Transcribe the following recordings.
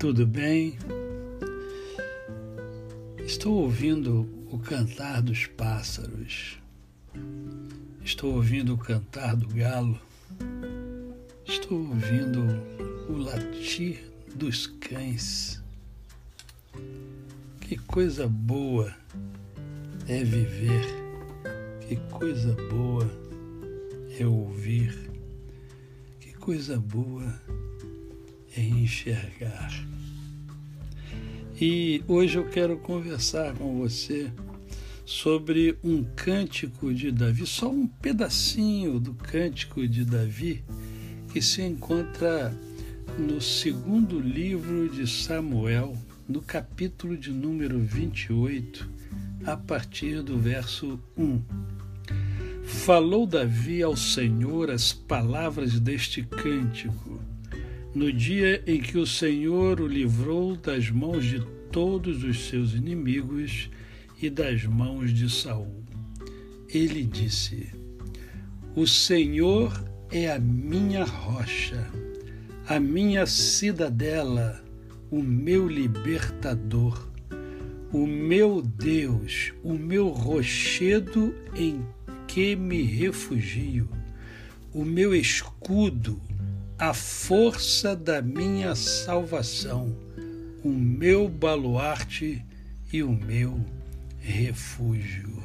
tudo bem? Estou ouvindo o cantar dos pássaros, estou ouvindo o cantar do galo, estou ouvindo o latir dos cães. Que coisa boa é viver, que coisa boa é ouvir, que coisa boa é enxergar. E hoje eu quero conversar com você sobre um cântico de Davi, só um pedacinho do cântico de Davi que se encontra no segundo livro de Samuel, no capítulo de número 28, a partir do verso 1. Falou Davi ao Senhor as palavras deste cântico no dia em que o Senhor o livrou das mãos de todos os seus inimigos e das mãos de Saul. Ele disse: O Senhor é a minha rocha, a minha cidadela, o meu libertador, o meu Deus, o meu rochedo em que me refugio, o meu escudo, a força da minha salvação, o meu baluarte e o meu refúgio.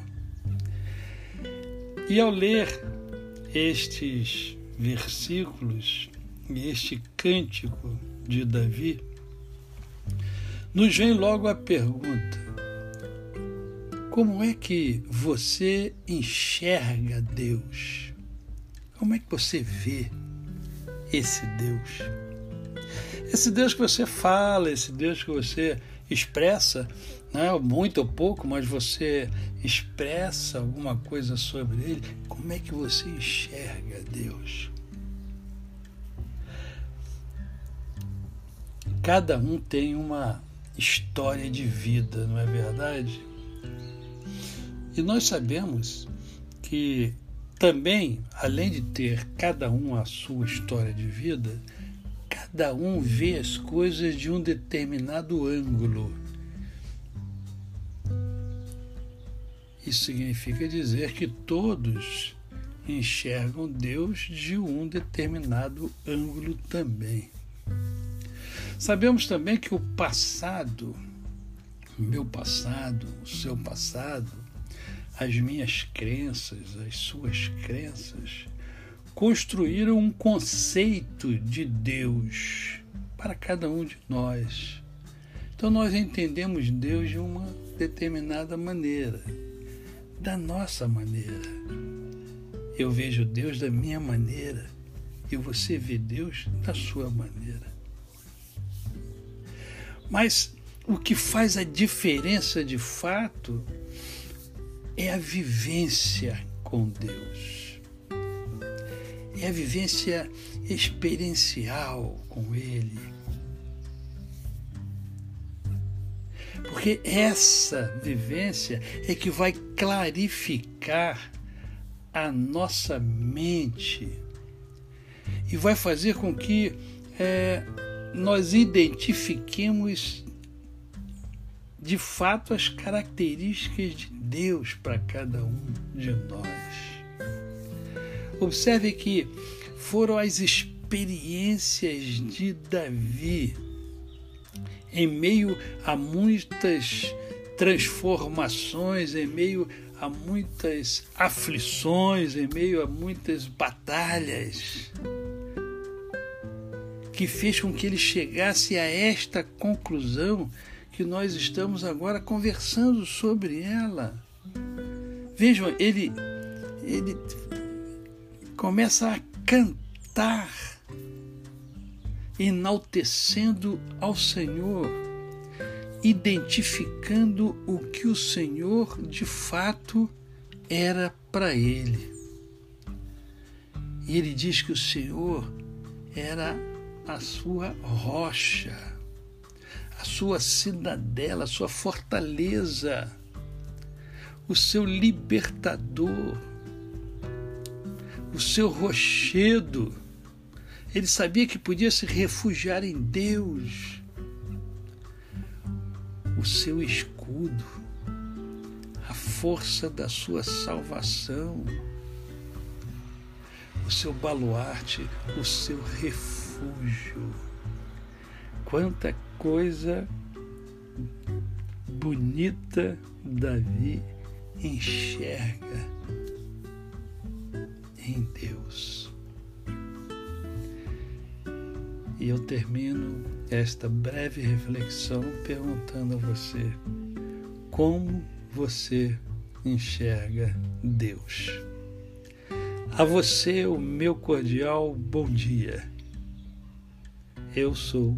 E ao ler estes versículos, este cântico de Davi, nos vem logo a pergunta: como é que você enxerga Deus? Como é que você vê esse Deus. Esse Deus que você fala, esse Deus que você expressa, né, muito ou pouco, mas você expressa alguma coisa sobre ele, como é que você enxerga Deus? Cada um tem uma história de vida, não é verdade? E nós sabemos que também, além de ter cada um a sua história de vida, cada um vê as coisas de um determinado ângulo. Isso significa dizer que todos enxergam Deus de um determinado ângulo também. Sabemos também que o passado, o meu passado, o seu passado, as minhas crenças, as suas crenças, construíram um conceito de Deus para cada um de nós. Então nós entendemos Deus de uma determinada maneira, da nossa maneira. Eu vejo Deus da minha maneira e você vê Deus da sua maneira. Mas o que faz a diferença de fato é a vivência com Deus. É a vivência experiencial com Ele. Porque essa vivência é que vai clarificar a nossa mente e vai fazer com que é, nós identifiquemos de fato as características de Deus para cada um de nós. Observe que foram as experiências de Davi em meio a muitas transformações, em meio a muitas aflições, em meio a muitas batalhas, que fez com que ele chegasse a esta conclusão que nós estamos agora conversando sobre ela. Vejam, ele, ele começa a cantar, enaltecendo ao Senhor, identificando o que o Senhor de fato era para ele. E ele diz que o Senhor era a sua rocha sua cidadela, sua fortaleza, o seu libertador, o seu rochedo. Ele sabia que podia se refugiar em Deus. o seu escudo, a força da sua salvação, o seu baluarte, o seu refúgio. Quanta coisa bonita Davi enxerga em Deus. E eu termino esta breve reflexão perguntando a você: como você enxerga Deus? A você, o meu cordial bom dia. Eu sou